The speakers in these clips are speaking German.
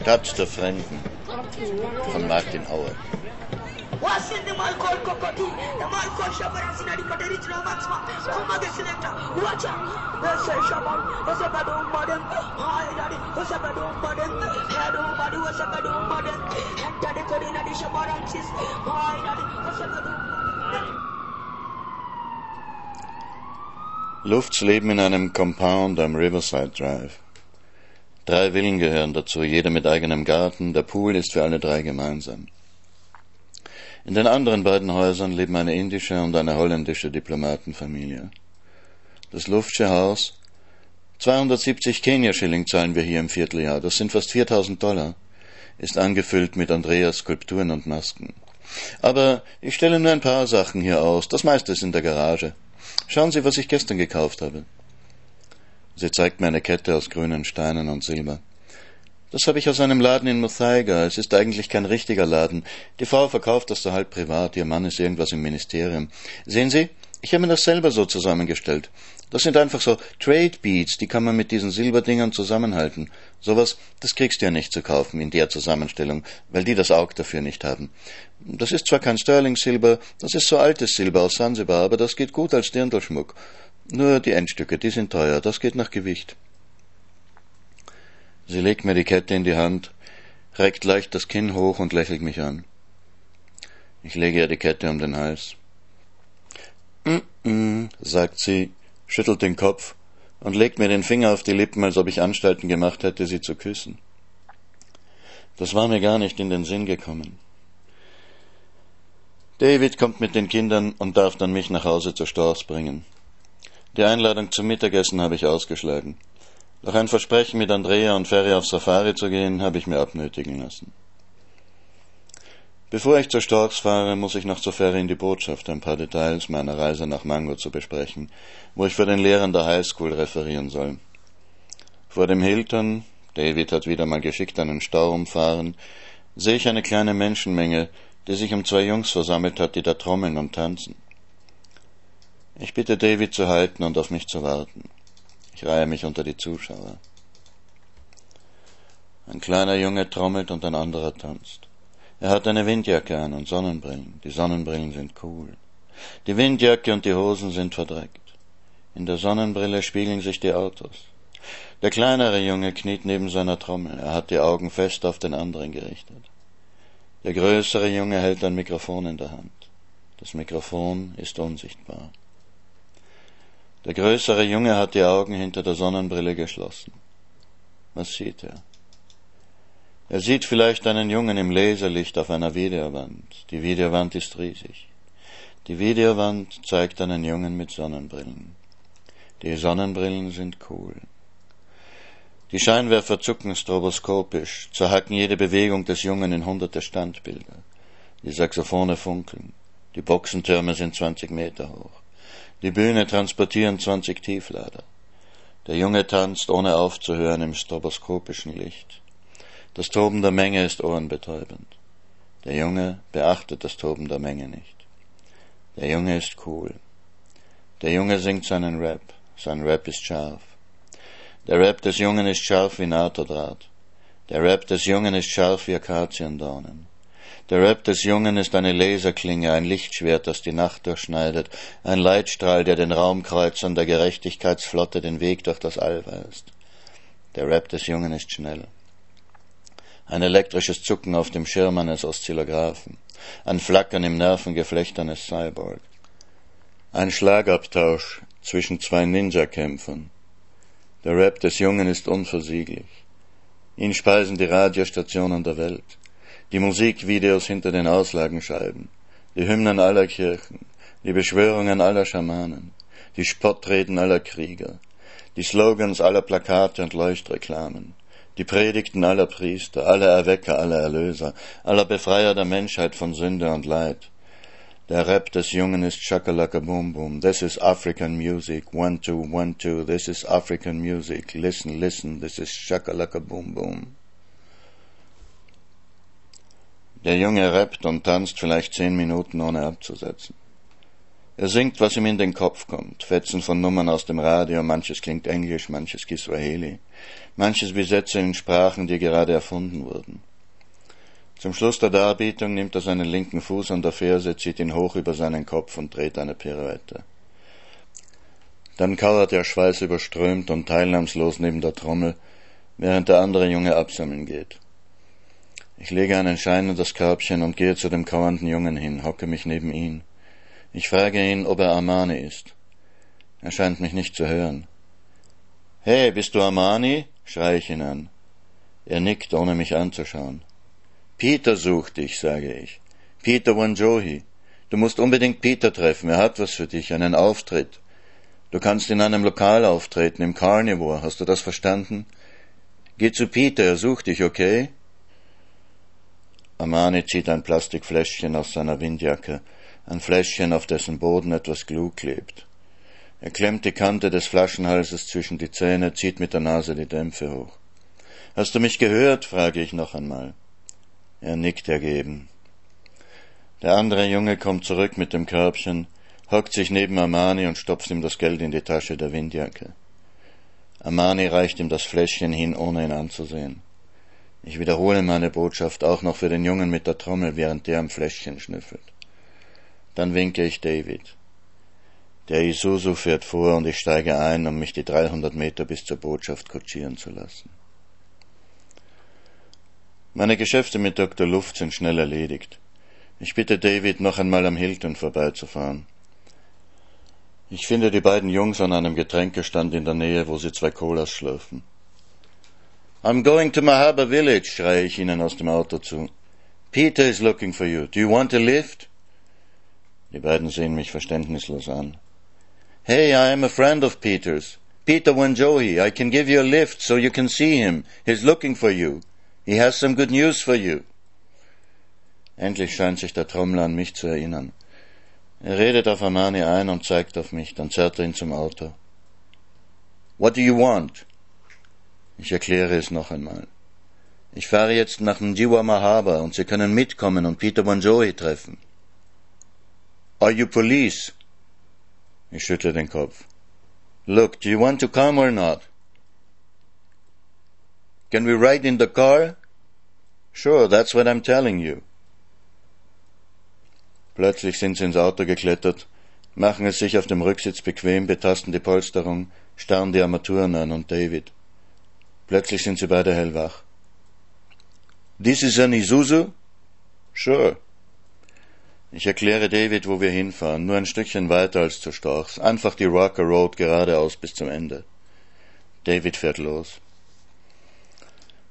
Stadt der Fremden von Martin Auer. wasinde malkol kokoti e malkol shabaran sinadi kate rich no maxma kuma de selector wacha wese shaban wese badu modem hai daddy wese badu modem hadu badu wese badu modem enter the code in the shabaran sis hai daddy wese badu Lufts leben in einem Compound am Riverside Drive. Drei Villen gehören dazu, jeder mit eigenem Garten, der Pool ist für alle drei gemeinsam. In den anderen beiden Häusern leben eine indische und eine holländische Diplomatenfamilie. Das Luftsche Haus 270 Kenia-Schilling zahlen wir hier im Vierteljahr, das sind fast 4000 Dollar, ist angefüllt mit Andreas Skulpturen und Masken. Aber ich stelle nur ein paar Sachen hier aus, das meiste ist in der Garage. Schauen Sie, was ich gestern gekauft habe. Sie zeigt mir eine Kette aus grünen Steinen und Silber. Das habe ich aus einem Laden in Muthaiga. Es ist eigentlich kein richtiger Laden. Die Frau verkauft das so halb privat. Ihr Mann ist irgendwas im Ministerium. Sehen Sie, ich habe mir das selber so zusammengestellt. Das sind einfach so Trade Beads, die kann man mit diesen Silberdingern zusammenhalten. Sowas, das kriegst du ja nicht zu kaufen in der Zusammenstellung, weil die das Auge dafür nicht haben. Das ist zwar kein Sterling-Silber, das ist so altes Silber aus Sansibar, aber das geht gut als Dirndlschmuck. Nur die Endstücke, die sind teuer, das geht nach Gewicht. Sie legt mir die Kette in die Hand, reckt leicht das Kinn hoch und lächelt mich an. Ich lege ihr die Kette um den Hals. Mm sagt sie, schüttelt den Kopf und legt mir den Finger auf die Lippen, als ob ich Anstalten gemacht hätte, sie zu küssen. Das war mir gar nicht in den Sinn gekommen. David kommt mit den Kindern und darf dann mich nach Hause zu Storrs bringen. Die Einladung zum Mittagessen habe ich ausgeschlagen. Doch ein Versprechen, mit Andrea und Ferry auf Safari zu gehen, habe ich mir abnötigen lassen. Bevor ich zur Storks fahre, muss ich noch zur Ferry in die Botschaft ein paar Details meiner Reise nach Mango zu besprechen, wo ich für den Lehrern der Highschool referieren soll. Vor dem Hilton, David hat wieder mal geschickt einen Stau umfahren, sehe ich eine kleine Menschenmenge, die sich um zwei Jungs versammelt hat, die da trommeln und tanzen. Ich bitte David zu halten und auf mich zu warten. Ich reihe mich unter die Zuschauer. Ein kleiner Junge trommelt und ein anderer tanzt. Er hat eine Windjacke an und Sonnenbrillen. Die Sonnenbrillen sind cool. Die Windjacke und die Hosen sind verdreckt. In der Sonnenbrille spiegeln sich die Autos. Der kleinere Junge kniet neben seiner Trommel. Er hat die Augen fest auf den anderen gerichtet. Der größere Junge hält ein Mikrofon in der Hand. Das Mikrofon ist unsichtbar. Der größere Junge hat die Augen hinter der Sonnenbrille geschlossen. Was sieht er? Er sieht vielleicht einen Jungen im Laserlicht auf einer Videowand. Die Videowand ist riesig. Die Videowand zeigt einen Jungen mit Sonnenbrillen. Die Sonnenbrillen sind cool. Die Scheinwerfer zucken stroboskopisch, zerhacken jede Bewegung des Jungen in hunderte Standbilder. Die Saxophone funkeln. Die Boxentürme sind zwanzig Meter hoch. Die Bühne transportieren zwanzig Tieflader. Der Junge tanzt ohne aufzuhören im stroboskopischen Licht. Das Toben der Menge ist ohrenbetäubend. Der Junge beachtet das Toben der Menge nicht. Der Junge ist cool. Der Junge singt seinen Rap. Sein Rap ist scharf. Der Rap des Jungen ist scharf wie NATO-Draht. Der Rap des Jungen ist scharf wie Akaziendornen. Der Rap des Jungen ist eine Laserklinge, ein Lichtschwert, das die Nacht durchschneidet, ein Leitstrahl, der den Raumkreuzern der Gerechtigkeitsflotte den Weg durch das All weist. Der Rap des Jungen ist schnell. Ein elektrisches Zucken auf dem Schirm eines Oszillographen, ein Flackern im Nervengeflecht eines Cyborg, ein Schlagabtausch zwischen zwei Ninja-Kämpfern, der Rap des Jungen ist unversieglich. Ihn speisen die Radiostationen der Welt, die Musikvideos hinter den Auslagenscheiben, die Hymnen aller Kirchen, die Beschwörungen aller Schamanen, die Spottreden aller Krieger, die Slogans aller Plakate und Leuchtreklamen, die Predigten aller Priester, aller Erwecker, aller Erlöser, aller Befreier der Menschheit von Sünde und Leid, der Rap des Jungen ist Shakalaka Boom Boom. This is African music. One, two, one, two. This is African music. Listen, listen. This is Shakalaka Boom Boom. Der Junge rappt und tanzt vielleicht zehn Minuten ohne abzusetzen. Er singt, was ihm in den Kopf kommt. Fetzen von Nummern aus dem Radio, manches klingt Englisch, manches Kiswahili, manches wie Sätze in Sprachen, die gerade erfunden wurden. Zum Schluss der Darbietung nimmt er seinen linken Fuß an der Ferse, zieht ihn hoch über seinen Kopf und dreht eine Pirouette. Dann kauert er schweißüberströmt und teilnahmslos neben der Trommel, während der andere Junge absammeln geht. Ich lege einen Schein in das Körbchen und gehe zu dem kauernden Jungen hin, hocke mich neben ihn. Ich frage ihn, ob er Armani ist. Er scheint mich nicht zu hören. Hey, bist du Armani? schreie ich ihn an. Er nickt, ohne mich anzuschauen. Peter sucht dich, sage ich. Peter Wanjohi. Du musst unbedingt Peter treffen, er hat was für dich, einen Auftritt. Du kannst in einem Lokal auftreten, im Carnivore, hast du das verstanden? Geh zu Peter, er sucht dich, okay? Amani zieht ein Plastikfläschchen aus seiner Windjacke, ein Fläschchen, auf dessen Boden etwas Glu klebt. Er klemmt die Kante des Flaschenhalses zwischen die Zähne, zieht mit der Nase die Dämpfe hoch. Hast du mich gehört? frage ich noch einmal. Er nickt ergeben. Der andere Junge kommt zurück mit dem Körbchen, hockt sich neben Amani und stopft ihm das Geld in die Tasche der Windjacke. Amani reicht ihm das Fläschchen hin, ohne ihn anzusehen. Ich wiederhole meine Botschaft auch noch für den Jungen mit der Trommel, während der am Fläschchen schnüffelt. Dann winke ich David. Der Isuzu fährt vor und ich steige ein, um mich die 300 Meter bis zur Botschaft kutschieren zu lassen. Meine Geschäfte mit Dr. Luft sind schnell erledigt. Ich bitte David, noch einmal am Hilton vorbeizufahren. Ich finde die beiden Jungs an einem Getränkestand in der Nähe, wo sie zwei Colas schlürfen. I'm going to Mahaba Village, schreie ich ihnen aus dem Auto zu. Peter is looking for you. Do you want a lift? Die beiden sehen mich verständnislos an. Hey, I am a friend of Peter's. Peter Wanjohi. I can give you a lift so you can see him. He's looking for you. He has some good news for you. Endlich scheint sich der Trommler an mich zu erinnern. Er redet auf Amani ein und zeigt auf mich, dann zerrt er ihn zum Auto. What do you want? Ich erkläre es noch einmal. Ich fahre jetzt nach Mjiwa Mahaba und Sie können mitkommen und Peter Bonjoy treffen. Are you police? Ich schüttle den Kopf. Look, do you want to come or not? Can we ride in the car? Sure, that's what I'm telling you. Plötzlich sind sie ins Auto geklettert, machen es sich auf dem Rücksitz bequem, betasten die Polsterung, starren die Armaturen an und David. Plötzlich sind sie beide hellwach. This is an Isuzu? Sure. Ich erkläre David, wo wir hinfahren, nur ein Stückchen weiter als zu Storchs, einfach die Rocker Road geradeaus bis zum Ende. David fährt los.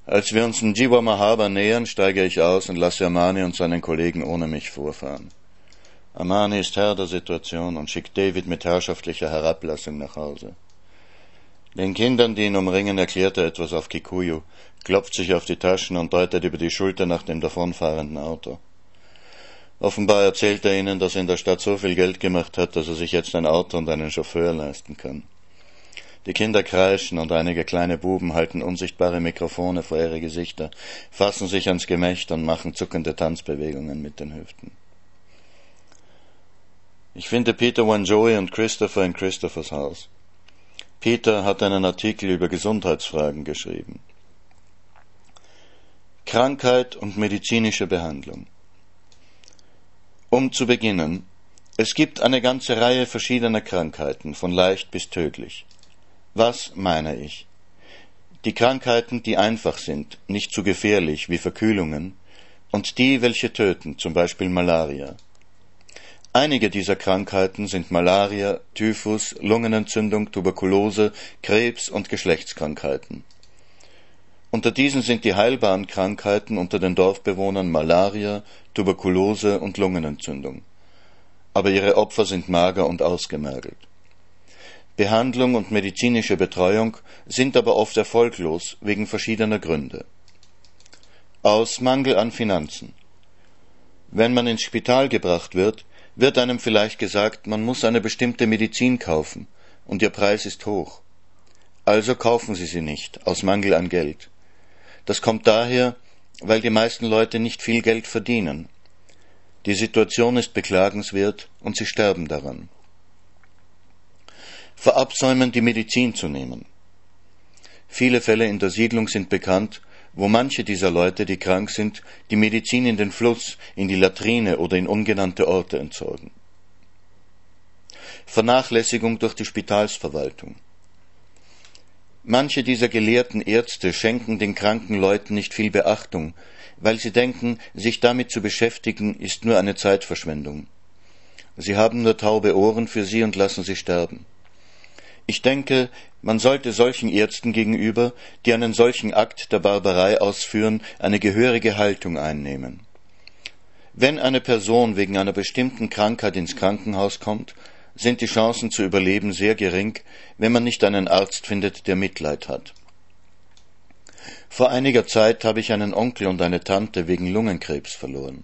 Als wir uns in Jiwa Mahaba nähern, steige ich aus und lasse Amani und seinen Kollegen ohne mich vorfahren. Amani ist Herr der Situation und schickt David mit herrschaftlicher Herablassung nach Hause. Den Kindern, die ihn umringen, erklärt er etwas auf Kikuyu, klopft sich auf die Taschen und deutet über die Schulter nach dem davonfahrenden Auto. Offenbar erzählt er ihnen, dass er in der Stadt so viel Geld gemacht hat, dass er sich jetzt ein Auto und einen Chauffeur leisten kann. Die Kinder kreischen und einige kleine Buben halten unsichtbare Mikrofone vor ihre Gesichter, fassen sich ans Gemächt und machen zuckende Tanzbewegungen mit den Hüften. Ich finde Peter Wanjoy und Christopher in Christophers Haus. Peter hat einen Artikel über Gesundheitsfragen geschrieben. Krankheit und medizinische Behandlung. Um zu beginnen, es gibt eine ganze Reihe verschiedener Krankheiten, von leicht bis tödlich. Was meine ich? Die Krankheiten, die einfach sind, nicht zu gefährlich wie Verkühlungen, und die, welche töten, zum Beispiel Malaria. Einige dieser Krankheiten sind Malaria, Typhus, Lungenentzündung, Tuberkulose, Krebs und Geschlechtskrankheiten. Unter diesen sind die heilbaren Krankheiten unter den Dorfbewohnern Malaria, Tuberkulose und Lungenentzündung. Aber ihre Opfer sind mager und ausgemergelt. Behandlung und medizinische Betreuung sind aber oft erfolglos wegen verschiedener Gründe. Aus Mangel an Finanzen. Wenn man ins Spital gebracht wird, wird einem vielleicht gesagt, man muss eine bestimmte Medizin kaufen, und ihr Preis ist hoch. Also kaufen Sie sie nicht, aus Mangel an Geld. Das kommt daher, weil die meisten Leute nicht viel Geld verdienen. Die Situation ist beklagenswert und sie sterben daran. verabsäumen, die Medizin zu nehmen. Viele Fälle in der Siedlung sind bekannt, wo manche dieser Leute, die krank sind, die Medizin in den Fluss, in die Latrine oder in ungenannte Orte entsorgen. Vernachlässigung durch die Spitalsverwaltung. Manche dieser gelehrten Ärzte schenken den kranken Leuten nicht viel Beachtung, weil sie denken, sich damit zu beschäftigen, ist nur eine Zeitverschwendung. Sie haben nur taube Ohren für sie und lassen sie sterben. Ich denke, man sollte solchen Ärzten gegenüber, die einen solchen Akt der Barbarei ausführen, eine gehörige Haltung einnehmen. Wenn eine Person wegen einer bestimmten Krankheit ins Krankenhaus kommt, sind die Chancen zu überleben sehr gering, wenn man nicht einen Arzt findet, der Mitleid hat. Vor einiger Zeit habe ich einen Onkel und eine Tante wegen Lungenkrebs verloren.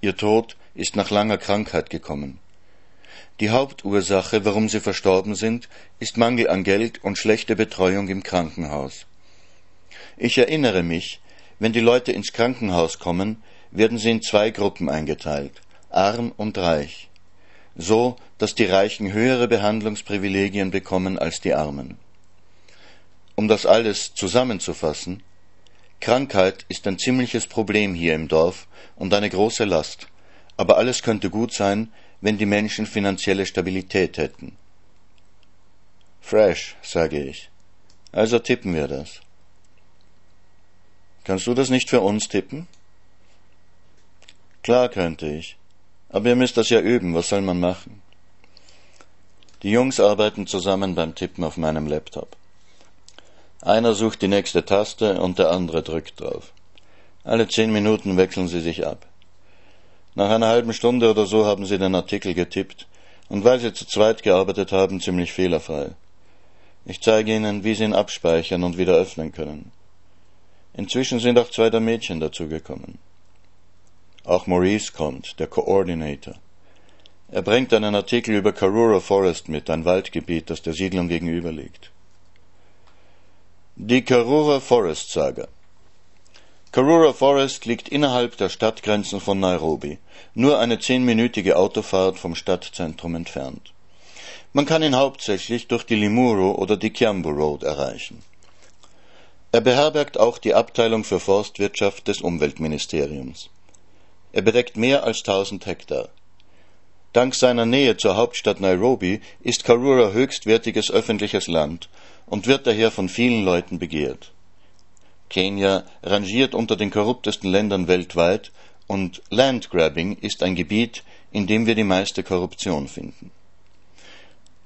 Ihr Tod ist nach langer Krankheit gekommen. Die Hauptursache, warum sie verstorben sind, ist Mangel an Geld und schlechte Betreuung im Krankenhaus. Ich erinnere mich, wenn die Leute ins Krankenhaus kommen, werden sie in zwei Gruppen eingeteilt, arm und reich so dass die Reichen höhere Behandlungsprivilegien bekommen als die Armen. Um das alles zusammenzufassen, Krankheit ist ein ziemliches Problem hier im Dorf und eine große Last, aber alles könnte gut sein, wenn die Menschen finanzielle Stabilität hätten. Fresh, sage ich. Also tippen wir das. Kannst du das nicht für uns tippen? Klar könnte ich. Aber ihr müsst das ja üben, was soll man machen? Die Jungs arbeiten zusammen beim Tippen auf meinem Laptop. Einer sucht die nächste Taste und der andere drückt drauf. Alle zehn Minuten wechseln sie sich ab. Nach einer halben Stunde oder so haben sie den Artikel getippt und weil sie zu zweit gearbeitet haben, ziemlich fehlerfrei. Ich zeige ihnen, wie sie ihn abspeichern und wieder öffnen können. Inzwischen sind auch zwei der Mädchen dazugekommen. Auch Maurice kommt, der Coordinator. Er bringt einen Artikel über Karura Forest mit, ein Waldgebiet, das der Siedlung gegenüber liegt. Die Karura Forest Saga. Karura Forest liegt innerhalb der Stadtgrenzen von Nairobi, nur eine zehnminütige Autofahrt vom Stadtzentrum entfernt. Man kann ihn hauptsächlich durch die Limuru oder die Kiambu Road erreichen. Er beherbergt auch die Abteilung für Forstwirtschaft des Umweltministeriums. Er bedeckt mehr als 1000 Hektar. Dank seiner Nähe zur Hauptstadt Nairobi ist Karura höchstwertiges öffentliches Land und wird daher von vielen Leuten begehrt. Kenia rangiert unter den korruptesten Ländern weltweit und Landgrabbing ist ein Gebiet, in dem wir die meiste Korruption finden.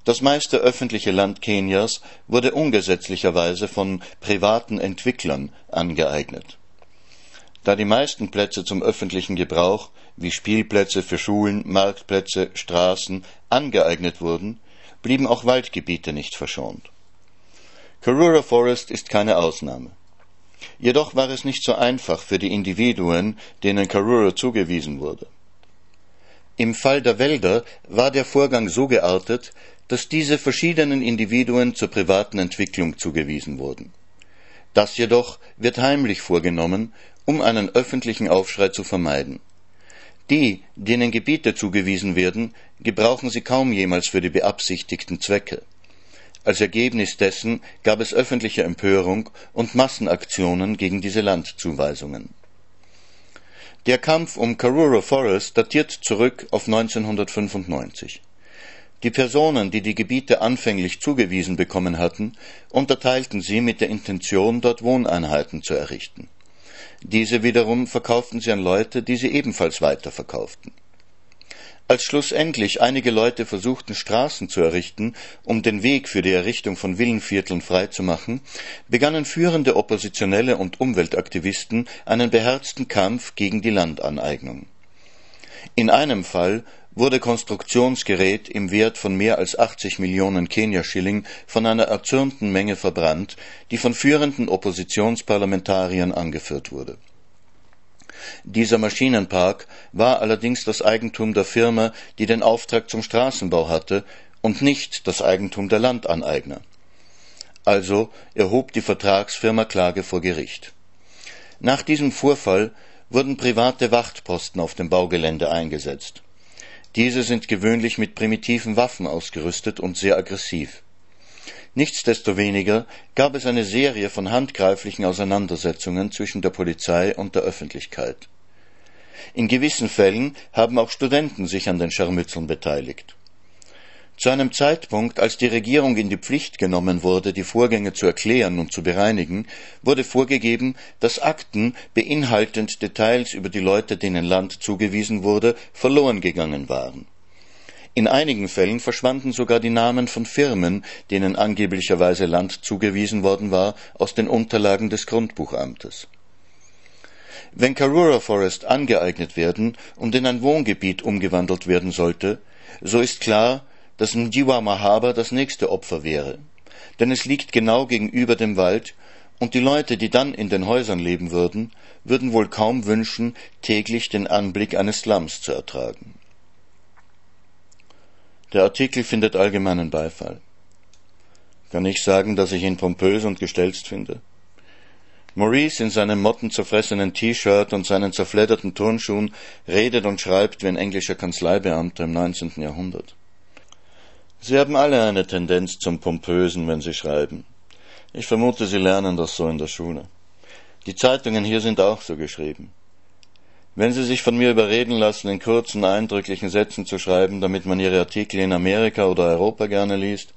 Das meiste öffentliche Land Kenias wurde ungesetzlicherweise von privaten Entwicklern angeeignet. Da die meisten Plätze zum öffentlichen Gebrauch, wie Spielplätze für Schulen, Marktplätze, Straßen, angeeignet wurden, blieben auch Waldgebiete nicht verschont. Karura Forest ist keine Ausnahme. Jedoch war es nicht so einfach für die Individuen, denen Karura zugewiesen wurde. Im Fall der Wälder war der Vorgang so geartet, dass diese verschiedenen Individuen zur privaten Entwicklung zugewiesen wurden. Das jedoch wird heimlich vorgenommen um einen öffentlichen Aufschrei zu vermeiden. Die, denen Gebiete zugewiesen werden, gebrauchen sie kaum jemals für die beabsichtigten Zwecke. Als Ergebnis dessen gab es öffentliche Empörung und Massenaktionen gegen diese Landzuweisungen. Der Kampf um Karura Forest datiert zurück auf 1995. Die Personen, die die Gebiete anfänglich zugewiesen bekommen hatten, unterteilten sie mit der Intention, dort Wohneinheiten zu errichten. Diese wiederum verkauften sie an Leute, die sie ebenfalls weiterverkauften. Als schlussendlich einige Leute versuchten, Straßen zu errichten, um den Weg für die Errichtung von Villenvierteln freizumachen, begannen führende Oppositionelle und Umweltaktivisten einen beherzten Kampf gegen die Landaneignung. In einem Fall wurde Konstruktionsgerät im Wert von mehr als 80 Millionen Kenia-Schilling von einer erzürnten Menge verbrannt, die von führenden Oppositionsparlamentariern angeführt wurde. Dieser Maschinenpark war allerdings das Eigentum der Firma, die den Auftrag zum Straßenbau hatte, und nicht das Eigentum der Landaneigner. Also erhob die Vertragsfirma Klage vor Gericht. Nach diesem Vorfall wurden private Wachtposten auf dem Baugelände eingesetzt. Diese sind gewöhnlich mit primitiven Waffen ausgerüstet und sehr aggressiv. Nichtsdestoweniger gab es eine Serie von handgreiflichen Auseinandersetzungen zwischen der Polizei und der Öffentlichkeit. In gewissen Fällen haben auch Studenten sich an den Scharmützeln beteiligt. Zu einem Zeitpunkt, als die Regierung in die Pflicht genommen wurde, die Vorgänge zu erklären und zu bereinigen, wurde vorgegeben, dass Akten beinhaltend Details über die Leute, denen Land zugewiesen wurde, verloren gegangen waren. In einigen Fällen verschwanden sogar die Namen von Firmen, denen angeblicherweise Land zugewiesen worden war, aus den Unterlagen des Grundbuchamtes. Wenn Karura Forest angeeignet werden und in ein Wohngebiet umgewandelt werden sollte, so ist klar, dass Mjiwa Mahaba das nächste Opfer wäre. Denn es liegt genau gegenüber dem Wald, und die Leute, die dann in den Häusern leben würden, würden wohl kaum wünschen, täglich den Anblick eines Slums zu ertragen. Der Artikel findet allgemeinen Beifall. Kann ich sagen, dass ich ihn pompös und gestelzt finde? Maurice in seinem mottenzerfressenen T-Shirt und seinen zerfledderten Turnschuhen redet und schreibt wie ein englischer Kanzleibeamter im 19. Jahrhundert. Sie haben alle eine Tendenz zum Pompösen, wenn Sie schreiben. Ich vermute, Sie lernen das so in der Schule. Die Zeitungen hier sind auch so geschrieben. Wenn Sie sich von mir überreden lassen, in kurzen, eindrücklichen Sätzen zu schreiben, damit man Ihre Artikel in Amerika oder Europa gerne liest,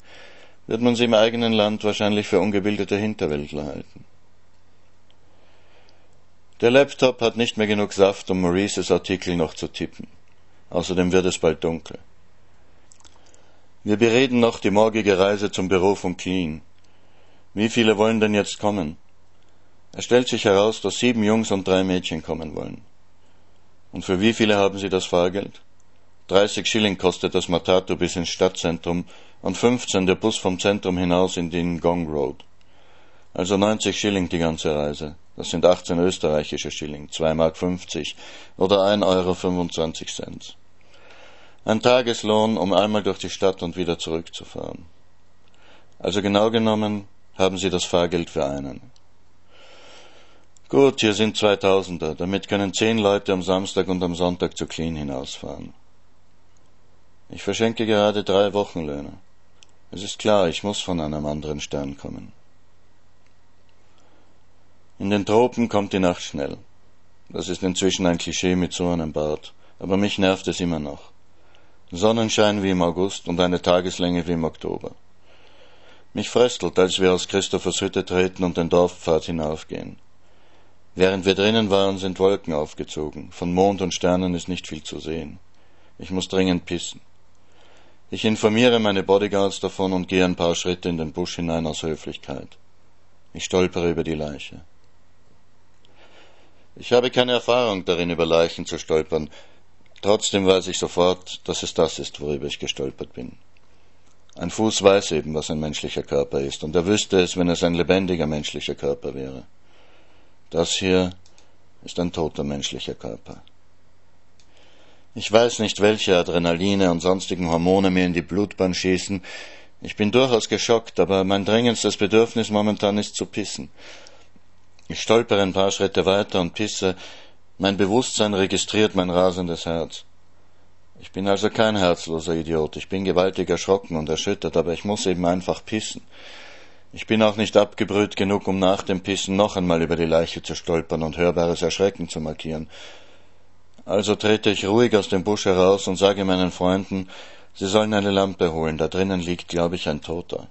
wird man sie im eigenen Land wahrscheinlich für ungebildete Hinterwäldler halten. Der Laptop hat nicht mehr genug Saft, um Maurices Artikel noch zu tippen. Außerdem wird es bald dunkel. Wir bereden noch die morgige Reise zum Büro von Clean. Wie viele wollen denn jetzt kommen? Es stellt sich heraus, dass sieben Jungs und drei Mädchen kommen wollen. Und für wie viele haben Sie das Fahrgeld? 30 Schilling kostet das Matato bis ins Stadtzentrum und 15 der Bus vom Zentrum hinaus in den Gong Road. Also 90 Schilling die ganze Reise. Das sind 18 österreichische Schilling, 2 Mark 50 oder 1 Euro 25 Cent. Ein Tageslohn, um einmal durch die Stadt und wieder zurückzufahren. Also genau genommen haben Sie das Fahrgeld für einen. Gut, hier sind Zweitausender. Damit können zehn Leute am Samstag und am Sonntag zu Clean hinausfahren. Ich verschenke gerade drei Wochenlöhne. Es ist klar, ich muss von einem anderen Stern kommen. In den Tropen kommt die Nacht schnell. Das ist inzwischen ein Klischee mit so einem Bart, aber mich nervt es immer noch. Sonnenschein wie im August und eine Tageslänge wie im Oktober. Mich fröstelt, als wir aus Christophers Hütte treten und den Dorfpfad hinaufgehen. Während wir drinnen waren, sind Wolken aufgezogen. Von Mond und Sternen ist nicht viel zu sehen. Ich muss dringend pissen. Ich informiere meine Bodyguards davon und gehe ein paar Schritte in den Busch hinein aus Höflichkeit. Ich stolpere über die Leiche. Ich habe keine Erfahrung darin, über Leichen zu stolpern. Trotzdem weiß ich sofort, dass es das ist, worüber ich gestolpert bin. Ein Fuß weiß eben, was ein menschlicher Körper ist, und er wüsste es, wenn es ein lebendiger menschlicher Körper wäre. Das hier ist ein toter menschlicher Körper. Ich weiß nicht, welche Adrenaline und sonstigen Hormone mir in die Blutbahn schießen. Ich bin durchaus geschockt, aber mein dringendstes Bedürfnis momentan ist zu pissen. Ich stolpere ein paar Schritte weiter und pisse. Mein Bewusstsein registriert mein rasendes Herz. Ich bin also kein herzloser Idiot. Ich bin gewaltig erschrocken und erschüttert, aber ich muss eben einfach pissen. Ich bin auch nicht abgebrüht genug, um nach dem Pissen noch einmal über die Leiche zu stolpern und hörbares Erschrecken zu markieren. Also trete ich ruhig aus dem Busch heraus und sage meinen Freunden, sie sollen eine Lampe holen, da drinnen liegt, glaube ich, ein Toter.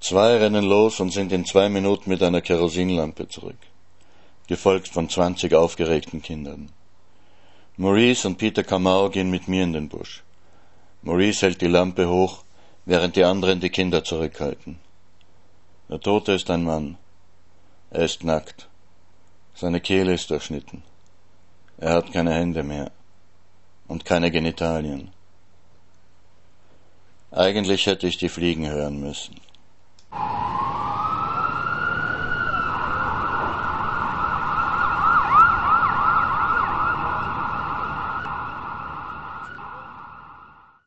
Zwei rennen los und sind in zwei Minuten mit einer Kerosinlampe zurück, gefolgt von zwanzig aufgeregten Kindern. Maurice und Peter Kamau gehen mit mir in den Busch. Maurice hält die Lampe hoch während die anderen die Kinder zurückhalten. Der Tote ist ein Mann. Er ist nackt. Seine Kehle ist durchschnitten. Er hat keine Hände mehr und keine Genitalien. Eigentlich hätte ich die Fliegen hören müssen.